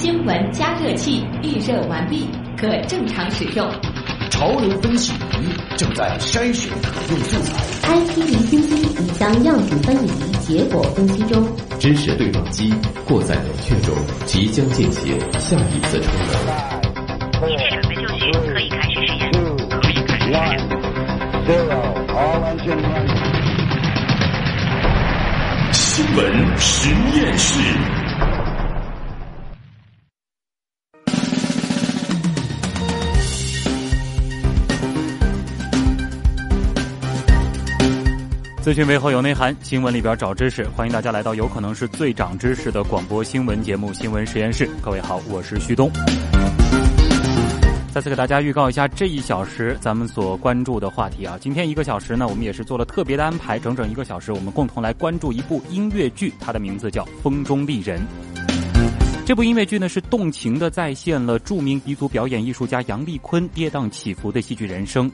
新闻加热器预热完毕，可正常使用。潮流分析仪正在筛选可用素材。I T 离心机已将样品分离，结果分析中。知识对撞机过载冷却中，即将进行下一次充能。一切准备就绪，可以开始实验。可以开始实验。新闻实验室。资讯背后有内涵，新闻里边找知识。欢迎大家来到有可能是最长知识的广播新闻节目《新闻实验室》。各位好，我是旭东。再次给大家预告一下这一小时咱们所关注的话题啊。今天一个小时呢，我们也是做了特别的安排，整整一个小时，我们共同来关注一部音乐剧，它的名字叫《风中丽人》。这部音乐剧呢，是动情的再现了著名彝族表演艺术家杨丽坤跌宕起伏的戏剧人生。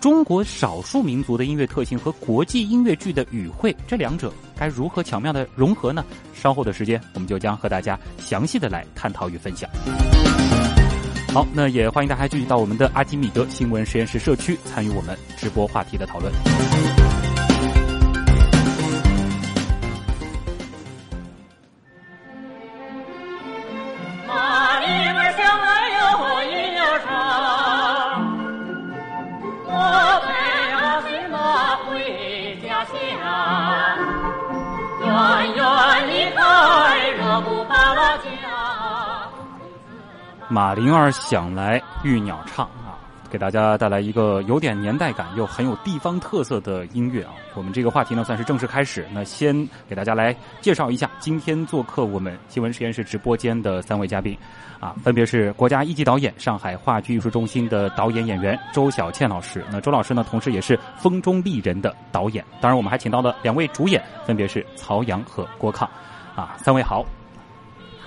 中国少数民族的音乐特性和国际音乐剧的语汇，这两者该如何巧妙的融合呢？稍后的时间，我们就将和大家详细的来探讨与分享。好，那也欢迎大家继续到我们的阿基米德新闻实验室社区参与我们直播话题的讨论。马铃儿响来，玉鸟唱啊，给大家带来一个有点年代感又很有地方特色的音乐啊。我们这个话题呢，算是正式开始。那先给大家来介绍一下今天做客我们新闻实验室直播间的三位嘉宾啊，分别是国家一级导演、上海话剧艺术中心的导演演员周小倩老师。那周老师呢，同时也是《风中丽人》的导演。当然，我们还请到了两位主演，分别是曹阳和郭抗。啊，三位好。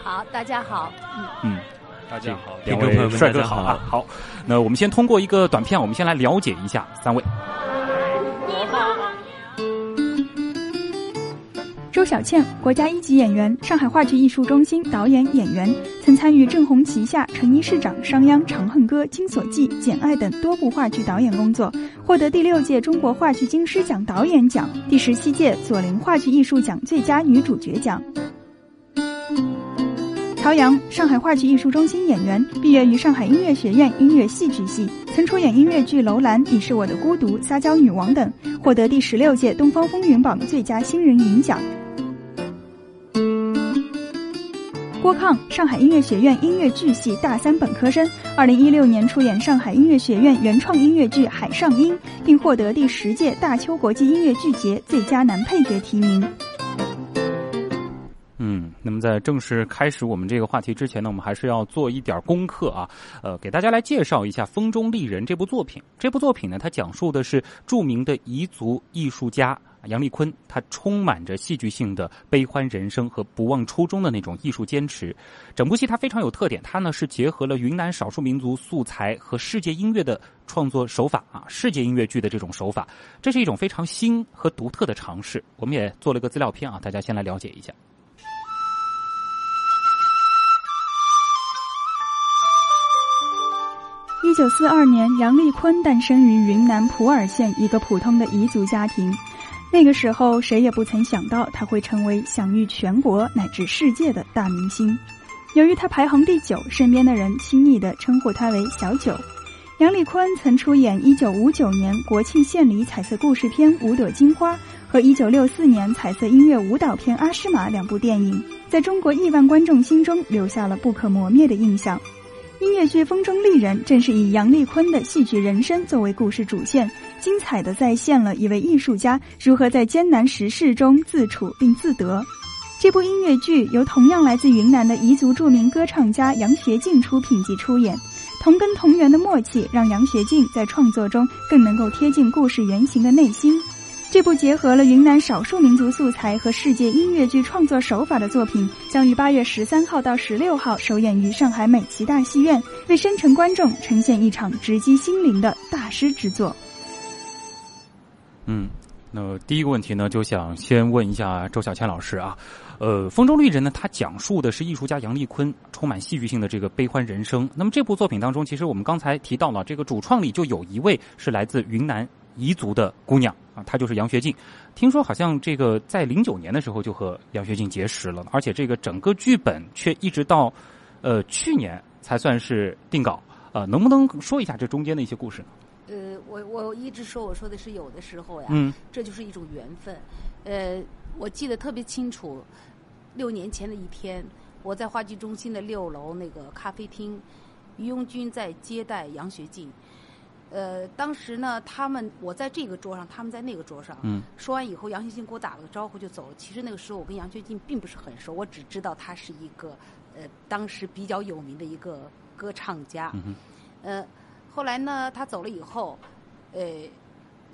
好，大家好。嗯嗯。大家好，两位帅哥好啊！好，那我们先通过一个短片，我们先来了解一下三位。周小倩，国家一级演员，上海话剧艺术中心导演、演员，曾参与郑红旗下《成衣市长》《商鞅》《长恨歌》《金锁记》《简爱》等多部话剧导演工作，获得第六届中国话剧金狮奖导演奖、第十七届左琳话剧艺术奖最佳女主角奖。曹阳，上海话剧艺术中心演员，毕业于上海音乐学院音乐戏剧系，曾出演音乐剧《楼兰》《你是我的孤独》《撒娇女王》等，获得第十六届东方风云榜最佳新人银奖。郭抗，上海音乐学院音乐剧系大三本科生，二零一六年出演上海音乐学院原创音乐剧《海上音》，并获得第十届大邱国际音乐剧节最佳男配角提名。在正式开始我们这个话题之前呢，我们还是要做一点功课啊。呃，给大家来介绍一下《风中丽人》这部作品。这部作品呢，它讲述的是著名的彝族艺术家杨丽坤，他充满着戏剧性的悲欢人生和不忘初衷的那种艺术坚持。整部戏它非常有特点，它呢是结合了云南少数民族素材和世界音乐的创作手法啊，世界音乐剧的这种手法，这是一种非常新和独特的尝试。我们也做了个资料片啊，大家先来了解一下。一九四二年，杨丽坤诞生于云南普洱县一个普通的彝族家庭。那个时候，谁也不曾想到他会成为享誉全国乃至世界的大明星。由于他排行第九，身边的人亲昵地称呼他为“小九”。杨丽坤曾出演一九五九年国庆献礼彩色故事片《五朵金花》和一九六四年彩色音乐舞蹈片《阿诗玛》两部电影，在中国亿万观众心中留下了不可磨灭的印象。音乐剧《风中丽人》正是以杨丽坤的戏剧人生作为故事主线，精彩的再现了一位艺术家如何在艰难时事中自处并自得。这部音乐剧由同样来自云南的彝族著名歌唱家杨学静出品及出演，同根同源的默契让杨学静在创作中更能够贴近故事原型的内心。这部结合了云南少数民族素材和世界音乐剧创作手法的作品，将于八月十三号到十六号首演于上海美琪大戏院，为深沉观众呈现一场直击心灵的大师之作。嗯，那第一个问题呢，就想先问一下周小倩老师啊，呃，《风中丽人》呢，它讲述的是艺术家杨丽坤充满戏剧性的这个悲欢人生。那么这部作品当中，其实我们刚才提到了，这个主创里就有一位是来自云南彝族的姑娘啊，她就是杨学静。听说好像这个在零九年的时候就和杨学静结识了，而且这个整个剧本却一直到呃去年才算是定稿呃，能不能说一下这中间的一些故事呢？呃，我我一直说，我说的是有的时候呀，嗯这就是一种缘分。呃，我记得特别清楚，六年前的一天，我在话剧中心的六楼那个咖啡厅，于拥军在接待杨学静。呃，当时呢，他们我在这个桌上，他们在那个桌上。嗯。说完以后，杨学静给我打了个招呼就走了。其实那个时候我跟杨学静并不是很熟，我只知道他是一个呃当时比较有名的一个歌唱家。嗯哼。呃，后来呢，他走了以后，呃，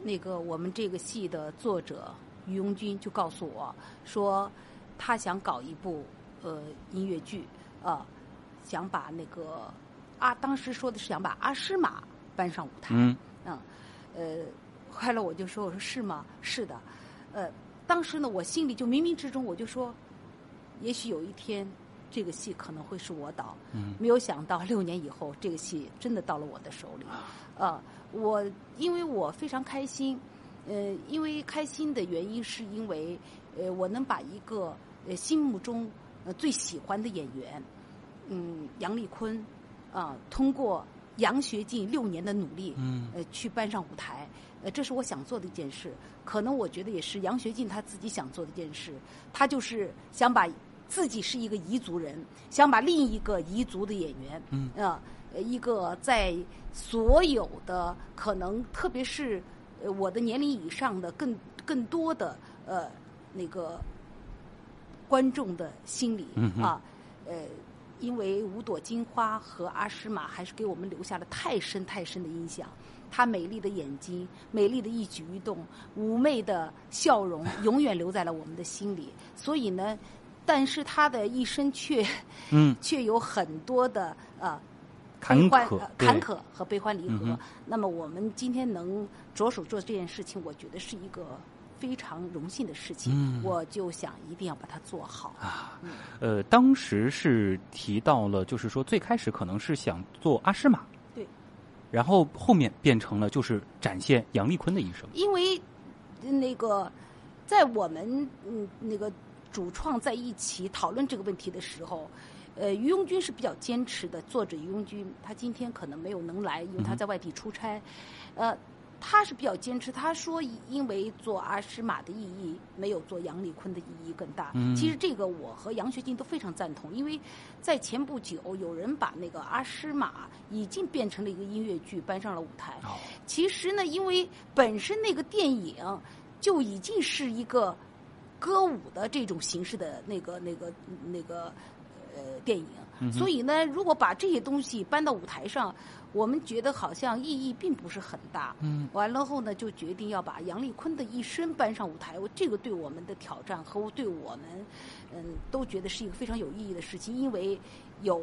那个我们这个戏的作者于拥军就告诉我说，他想搞一部呃音乐剧啊、想把那个啊，当时说的是想把阿诗玛搬上舞台。嗯嗯，呃，后来我就说，我说是吗？是的，呃，当时呢，我心里就冥冥之中我就说，也许有一天这个戏可能会是我导。嗯没有想到六年以后，这个戏真的到了我的手里。呃，我因为我非常开心，呃，因为开心的原因是因为呃，我能把一个呃心目中呃最喜欢的演员，嗯，杨丽坤啊、通过杨学进六年的努力，嗯呃，去搬上舞台，呃，这是我想做的一件事。可能我觉得也是杨学进他自己想做的一件事，他就是想把自己是一个彝族人，想把另一个彝族的演员，嗯呃，呃一个在所有的可能，特别是呃我的年龄以上的更更多的呃那个观众的心里、嗯啊，呃。因为五朵金花和阿诗玛还是给我们留下了太深太深的印象。她美丽的眼睛、美丽的一举一动、妩媚的笑容，永远留在了我们的心里。所以呢，但是她的一生却嗯，却有很多的呃坎坷呃坎坷和悲欢离合。嗯那么我们今天能着手做这件事情，我觉得是一个非常荣幸的事情。嗯我就想一定要把它做好。啊，呃，当时是提到了，就是说最开始可能是想做阿诗玛，对，然后后面变成了就是展现杨丽坤的一生。因为呃那个在我们嗯那个主创在一起讨论这个问题的时候，呃，于拥军是比较坚持的。作者于拥军，他今天可能没有能来，因为他在外地出差，呃。他是比较坚持，他说因为做阿诗玛的意义没有做杨丽坤的意义更大。嗯其实这个我和杨学静都非常赞同，因为在前不久有人把那个阿诗玛已经变成了一个音乐剧搬上了舞台。哦其实呢，因为本身那个电影就已经是一个歌舞的这种形式的那个、那个、那个呃电影，嗯所以呢，如果把这些东西搬到舞台上，我们觉得好像意义并不是很大。嗯，完了后呢，就决定要把杨丽坤的一生搬上舞台。我这个对我们的挑战和对我们，嗯，都觉得是一个非常有意义的事情，因为有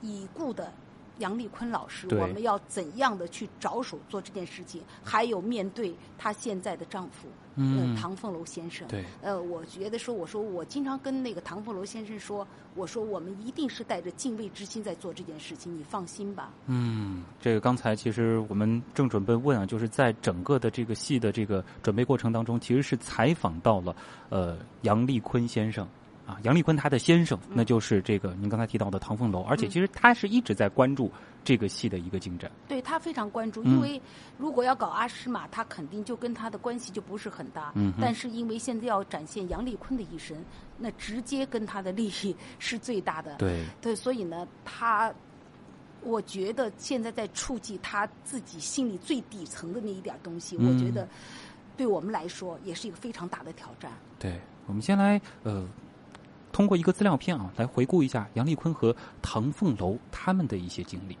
已故的杨丽坤老师，我们要怎样的去着手做这件事情？还有面对她现在的丈夫，嗯呃唐凤楼先生，对呃，我觉得说，我说我经常跟那个唐凤楼先生说，我说我们一定是带着敬畏之心在做这件事情，你放心吧。嗯，这个刚才其实我们正准备问啊，就是在整个的这个戏的这个准备过程当中，其实是采访到了呃杨丽坤先生。啊，杨丽坤他的先生，那就是这个您刚才提到的唐凤楼，而且其实他是一直在关注这个戏的一个进展。对他非常关注，嗯因为如果要搞阿诗玛，他肯定就跟他的关系就不是很大。嗯但是因为现在要展现杨丽坤的一生，那直接跟他的利益 是最大的。对，对，所以呢，他，我觉得现在在触及他自己心里最底层的那一点东西，嗯我觉得对我们来说也是一个非常大的挑战。对，我们先来呃，通过一个资料片啊，来回顾一下杨丽坤和唐凤楼他们的一些经历。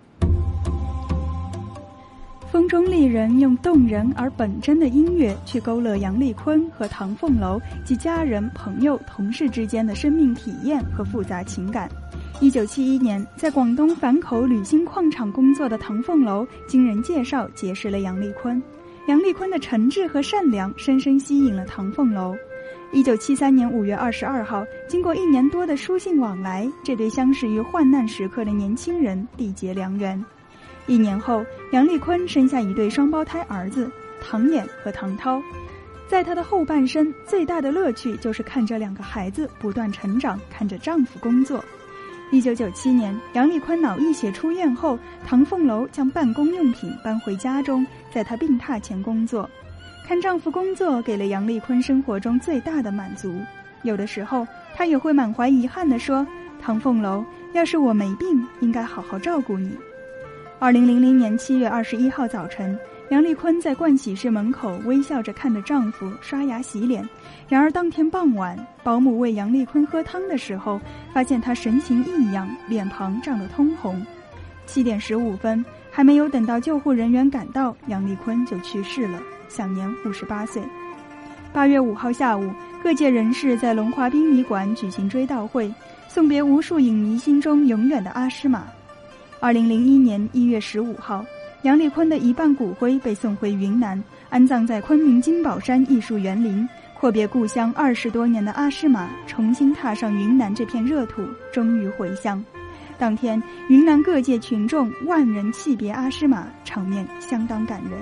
风中丽人用动人而本真的音乐去勾勒杨丽坤和唐凤楼及家人、朋友、同事之间的生命体验和复杂情感。一九七一年，在广东反口铝锌矿厂工作的唐凤楼，经人介绍结识了杨丽坤。杨丽坤的诚挚和善良深深吸引了唐凤楼。一九七三年五月二十二号，经过一年多的书信往来，这对相识于患难时刻的年轻人缔结良缘。一年后，杨丽坤生下一对双胞胎儿子唐衍和唐涛。在她的后半生，最大的乐趣就是看着两个孩子不断成长，看着丈夫工作。一九九七年，杨丽坤脑溢血出院后，唐凤楼将办公用品搬回家中，在她病榻前工作。看丈夫工作，给了杨丽坤生活中最大的满足。有的时候，她也会满怀遗憾地说：“唐凤楼，要是我没病，应该好好照顾你。”二零零零年七月二十一号早晨，杨丽坤在盥洗室门口微笑着看着丈夫刷牙洗脸。然而当天傍晚，保姆喂杨丽坤喝汤的时候，发现她神情异样，脸庞涨得通红。七点十五分，还没有等到救护人员赶到，杨丽坤就去世了。享年五十八岁。八月五号下午，各界人士在龙华殡仪馆举行追悼会，送别无数影迷心中永远的阿诗玛。二零零一年一月十五号，杨丽坤的一半骨灰被送回云南，安葬在昆明金宝山艺术园林。阔别故乡二十多年的阿诗玛，重新踏上云南这片热土，终于回乡。当天，云南各界群众万人泣别阿诗玛，场面相当感人。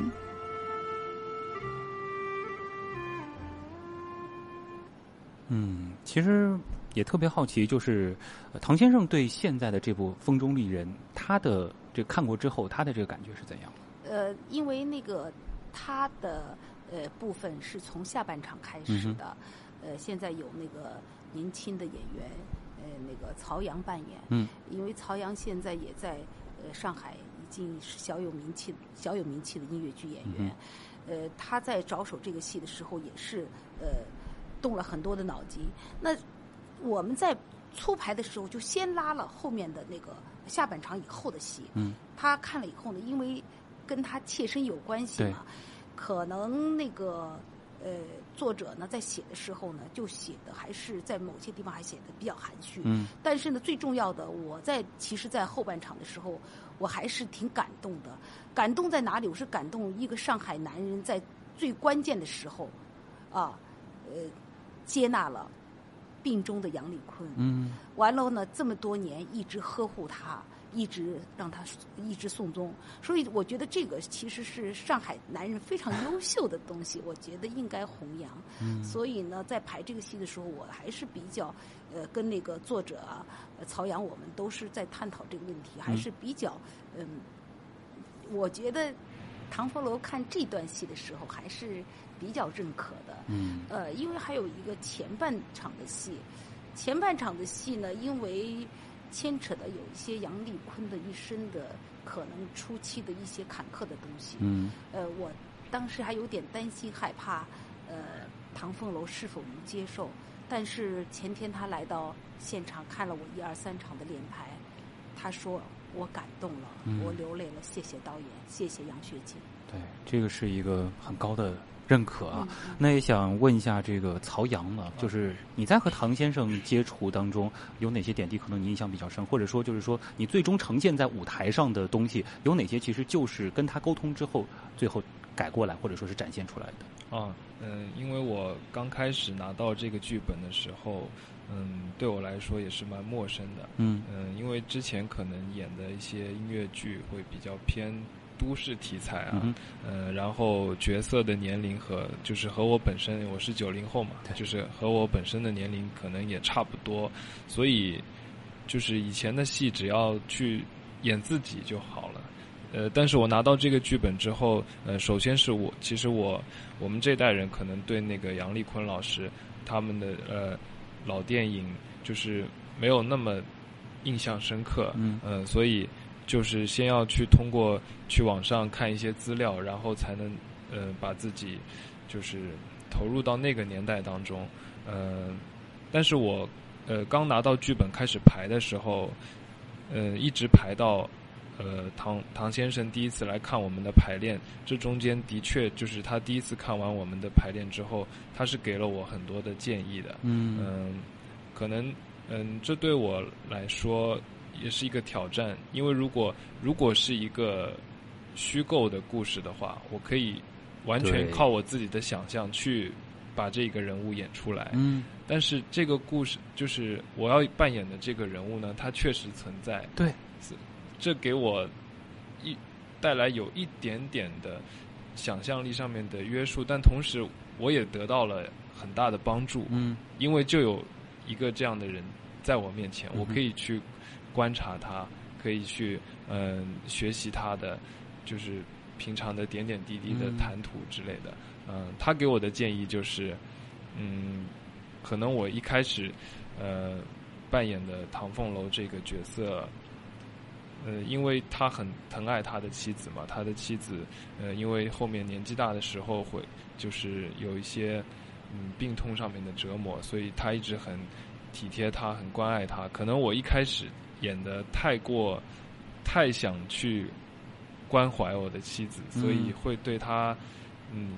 嗯，其实也特别好奇，就是唐先生对现在的这部《风中丽人》，他的这看过之后，他的这个感觉是怎样？呃，因为那个他的呃部分是从下半场开始的，呃，现在有那个年轻的演员，呃，那个曹阳扮演，嗯，因为曹阳现在也在呃上海已经是小有名气、小有名气的音乐剧演员，呃，他在着手这个戏的时候也是呃。动了很多的脑筋。那我们在出牌的时候就先拉了后面的那个下半场以后的戏。嗯。他看了以后呢，因为跟他切身有关系嘛，可能那个呃作者呢在写的时候呢，就写的还是在某些地方还写的比较含蓄。嗯。但是呢，最重要的，我在其实，在后半场的时候，我还是挺感动的。感动在哪里？我是感动一个上海男人在最关键的时候，啊，呃。接纳了病中的杨丽坤，嗯，完了呢，这么多年一直呵护他，一直让他一直送终，所以我觉得这个其实是上海男人非常优秀的东西，我觉得应该弘扬。嗯，所以呢，在排这个戏的时候，我还是比较呃跟那个作者啊曹阳，我们都是在探讨这个问题，还是比较嗯，我觉得唐佛楼看这段戏的时候还是。比较认可的，嗯，呃，因为还有一个前半场的戏，前半场的戏呢，因为牵扯的有一些杨丽坤的一生的可能初期的一些坎坷的东西，嗯，呃，我当时还有点担心害怕，呃，唐凤楼是否能接受，但是前天他来到现场看了我一二三场的连排，他说我感动了，我流泪了，谢谢导演，谢谢杨学金，对，这个是一个很高的。认可啊，那也想问一下这个曹阳了，就是你在和唐先生接触当中有哪些点滴，可能你印象比较深，或者说就是说你最终呈现在舞台上的东西有哪些，其实就是跟他沟通之后最后改过来或者说是展现出来的。啊，嗯，因为我刚开始拿到这个剧本的时候，嗯，对我来说也是蛮陌生的，嗯嗯，因为之前可能演的一些音乐剧会比较偏。都市题材啊，呃，然后角色的年龄和就是和我本身，我是九零后嘛，就是和我本身的年龄可能也差不多，所以就是以前的戏只要去演自己就好了，呃，但是我拿到这个剧本之后，呃，首先是我其实我我们这代人可能对那个杨丽坤老师他们的呃老电影就是没有那么印象深刻，嗯，呃，所以。就是先要去通过去网上看一些资料，然后才能呃把自己就是投入到那个年代当中。呃，但是我呃刚拿到剧本开始排的时候，呃一直排到呃唐唐先生第一次来看我们的排练，这中间的确就是他第一次看完我们的排练之后，他是给了我很多的建议的。嗯，可能嗯这对我来说。也是一个挑战，因为如果如果是一个虚构的故事的话，我可以完全靠我自己的想象去把这个人物演出来。嗯，但是这个故事就是我要扮演的这个人物呢，他确实存在，对，这给我一带来有一点点的想象力上面的约束，但同时我也得到了很大的帮助，嗯。因为就有一个这样的人在我面前，嗯我可以去观察他，可以去嗯、学习他的就是平常的点点滴滴的嗯谈吐之类的。嗯、他给我的建议就是，嗯，可能我一开始呃扮演的唐凤楼这个角色。呃，因为他很疼爱他的妻子嘛，他的妻子，呃，因为后面年纪大的时候会就是有一些嗯病痛上面的折磨，所以他一直很体贴他，很关爱他。可能我一开始演的太过太想去关怀我的妻子，嗯所以会对她嗯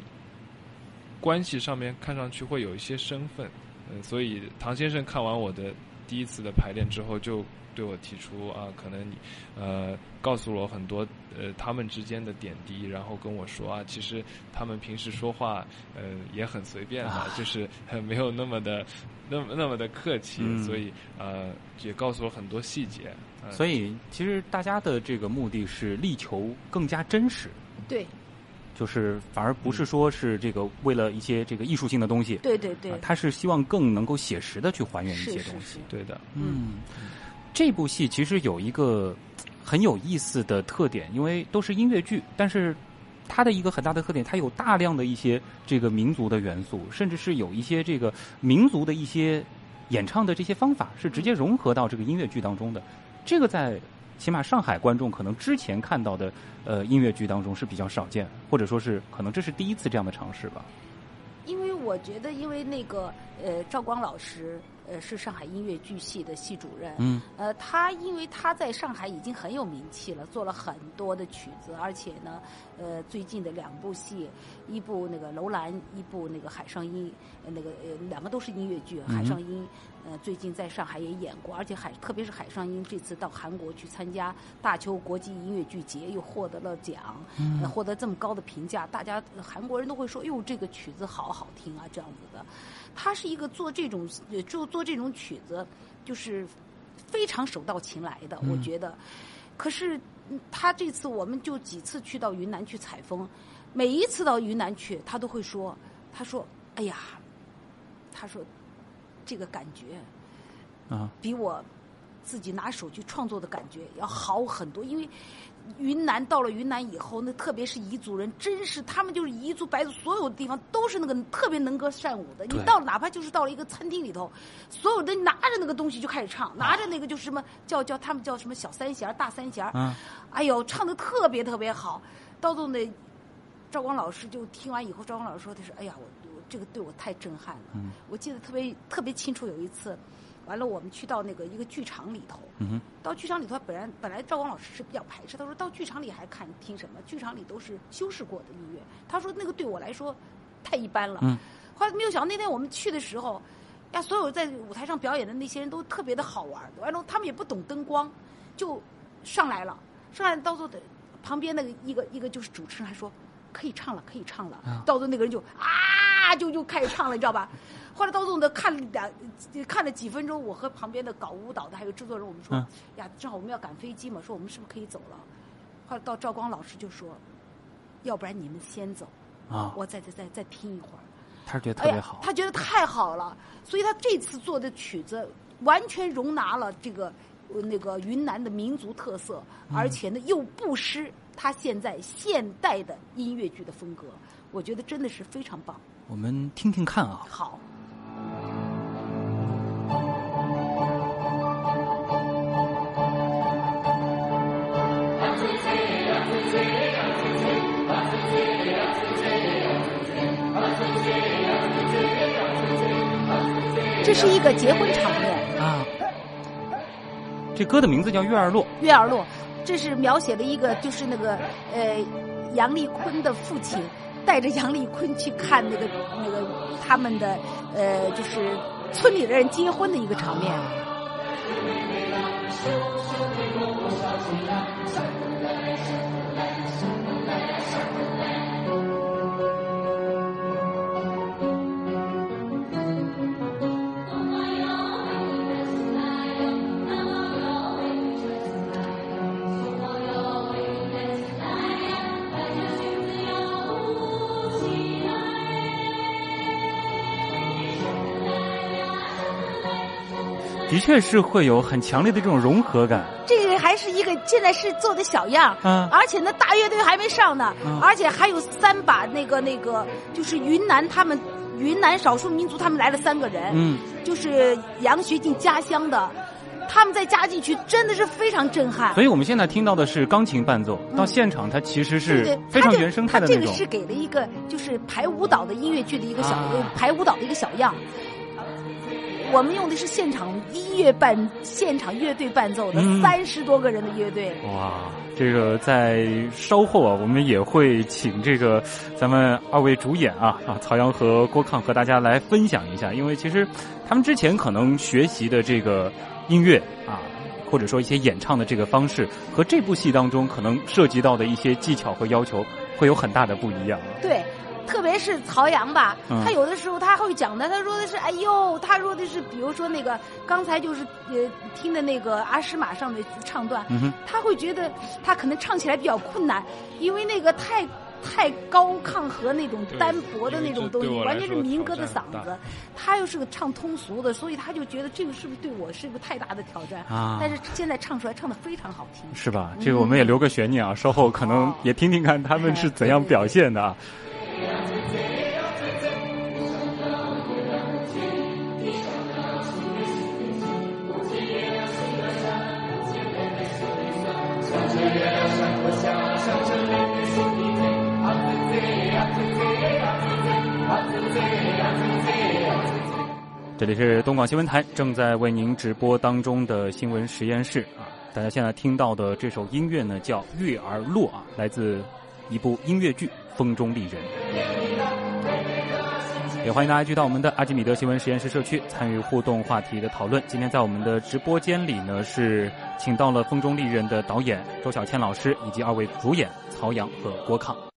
关系上面看上去会有一些身份。嗯，所以唐先生看完我的第一次的排练之后，就对我提出啊，可能你呃告诉了我很多呃他们之间的点滴，然后跟我说啊，其实他们平时说话呃也很随便的，啊就是呃 没有那么的那么那么的客气，嗯。所以呃也告诉我很多细节。呃、所以其实大家的这个目的是力求更加真实，对。就是反而不是说是这个为了一些这个艺术性的东西，对对对。啊，他是希望更能够写实的去还原一些东西。是。对的，嗯，这部戏其实有一个 很有意思的特点，因为都是音乐剧，但是它的一个很大的特点，它有大量的一些这个民族的元素，甚至是有一些这个民族的一些演唱的这些方法是直接融合到这个音乐剧当中的。这个在起码上海观众可能之前看到的呃音乐剧当中是比较少见，或者说是可能这是第一次这样的尝试吧。因为我觉得，因为那个呃，赵光老师呃是上海音乐剧系的系主任，嗯，呃，他因为他在上海已经很有名气了，做了很多的曲子，而且呢，呃，最近的两部戏，一部那个楼兰，一部那个海上音，呃那个呃两个都是音乐剧，海上音，呃，最近在上海也演过，而且海特别是海上音这次到韩国去参加大邱国际音乐剧节，又获得了奖，呃获得这么高的评价，大家呃韩国人都会说，哟，这个曲子好好听啊，这样子的。他是一个做这种呃做做这种曲子，就是非常手到擒来的，我觉得。可是嗯他这次我们就几次去到云南去采风，每一次到云南去，他都会说，他说，哎呀，他说这个感觉啊，比我自己拿手去创作的感觉要好很多，因为云南到了云南以后，那特别是彝族人，真是他们就是彝族、白族，所有的地方都是那个特别能歌善舞的。你到哪怕就是到了一个餐厅里头，所有的拿着那个东西就开始唱，拿着那个就是什么叫叫他们叫什么小三弦、大三弦，嗯哎呦，唱的特别特别好。到最后那，赵光老师就听完以后，赵光老师说：“他说，哎呀，我我这个对我太震撼了。嗯我记得特别特别清楚，有一次，完了我们去到那个一个剧场里头，嗯哼，到剧场里头，本来本来赵光老师是比较排斥，他说到剧场里还看听什么？剧场里都是修饰过的音乐。他说那个对我来说太一般了。嗯后来没有想到那天我们去的时候，呀，所有在舞台上表演的那些人都特别的好玩，完了他们也不懂灯光，就上来了，上来到时候的旁边那个一个一个就是主持人还说可以唱了，可以唱了，啊到时候那个人就啊就就开始唱了，你知道吧？后来到最后呢，看了两看了几分钟，我和旁边的搞舞蹈的还有制作人，我们说、嗯呀，正好我们要赶飞机嘛，说我们是不是可以走了？后来到赵光老师就说，要不然你们先走，啊，我再再再再听一会儿。他是觉得特别好，，他觉得太好了，所以他这次做的曲子完全容纳了这个呃那个云南的民族特色，嗯而且呢又不失他现在现代的音乐剧的风格，我觉得真的是非常棒。我们听听看啊。好。这是一个结婚场面，啊，这歌的名字叫《月儿落》。月儿落，这是描写的一个就是那个呃杨丽坤的父亲带着杨丽坤去看那个那个他们的呃就是村里的人结婚的一个场面。的确是会有很强烈的这种融合感。这个还是一个现在是做的小样，嗯而且呢大乐队还没上呢，嗯而且还有三把那个那个就是云南他们云南少数民族他们来了三个人，嗯，就是杨学进家乡的，他们再加进去真的是非常震撼。所以我们现在听到的是钢琴伴奏，到现场它其实是非常原生态的那种它这个。是给了一个就是排舞蹈的音乐剧的一个小、排舞蹈的一个小样。我们用的是现场音乐伴现场乐队伴奏的嗯三十多个人的乐队。哇，这个在稍后啊，我们也会请这个咱们二位主演啊啊，曹阳和郭抗和大家来分享一下，因为其实他们之前可能学习的这个音乐啊。或者说一些演唱的这个方式，和这部戏当中可能涉及到的一些技巧和要求，会有很大的不一样。对，特别是曹阳吧，嗯他有的时候他会讲的，他说的是，哎呦，他说的是，比如说那个刚才就是呃听的那个阿诗玛上的唱段，嗯，他会觉得他可能唱起来比较困难，因为那个太太高亢和那种单薄的那种东西，完全是民歌的嗓子。他又是个唱通俗的，所以他就觉得这个是不是对我是一个太大的挑战？啊但是现在唱出来唱的非常好听。是吧？这个我们也留个悬念啊，稍后可能也听听看他们是 怎样表现的啊。这里是东广新闻台正在为您直播当中的新闻实验室啊，大家现在听到的这首音乐呢叫《月儿落》啊，来自一部音乐剧《风中丽人》。也欢迎大家去到我们的阿基米德新闻实验室社区参与互动话题的讨论。今天在我们的直播间里呢，是请到了《风中丽人》的导演周小倩老师以及二位主演曹阳和郭抗。